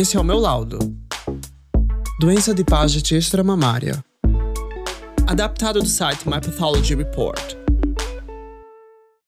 Esse é o meu laudo. Doença de Paget extramamária. Adaptado do site My Pathology Report.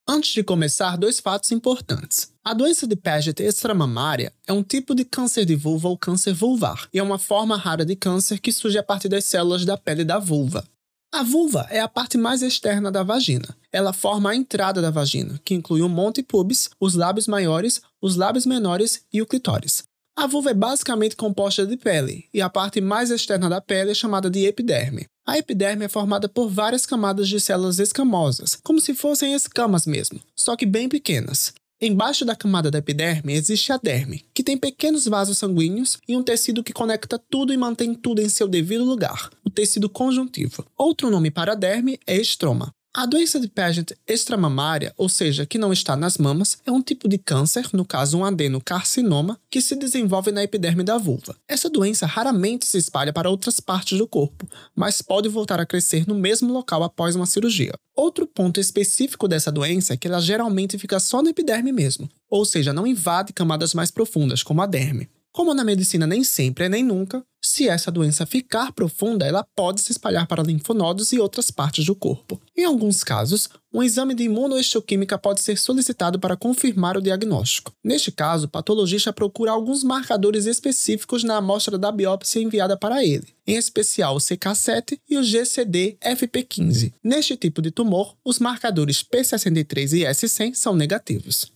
Antes de começar, dois fatos importantes. A doença de Paget extramamária é um tipo de câncer de vulva ou câncer vulvar, e é uma forma rara de câncer que surge a partir das células da pele da vulva. A vulva é a parte mais externa da vagina. Ela forma a entrada da vagina, que inclui o monte pubis, os lábios maiores, os lábios menores e o clitóris. A vulva é basicamente composta de pele, e a parte mais externa da pele é chamada de epiderme. A epiderme é formada por várias camadas de células escamosas, como se fossem escamas mesmo, só que bem pequenas. Embaixo da camada da epiderme existe a derme, que tem pequenos vasos sanguíneos e um tecido que conecta tudo e mantém tudo em seu devido lugar, o tecido conjuntivo. Outro nome para a derme é estroma. A doença de Paget extramamária, ou seja, que não está nas mamas, é um tipo de câncer, no caso um adenocarcinoma, que se desenvolve na epiderme da vulva. Essa doença raramente se espalha para outras partes do corpo, mas pode voltar a crescer no mesmo local após uma cirurgia. Outro ponto específico dessa doença é que ela geralmente fica só na epiderme mesmo, ou seja, não invade camadas mais profundas, como a derme. Como na medicina nem sempre é nem nunca, se essa doença ficar profunda, ela pode se espalhar para linfonodos e outras partes do corpo. Em alguns casos, um exame de imunohistoquímica pode ser solicitado para confirmar o diagnóstico. Neste caso, o patologista procura alguns marcadores específicos na amostra da biópsia enviada para ele, em especial o CK7 e o GCD-FP15. Neste tipo de tumor, os marcadores P63 e S100 são negativos.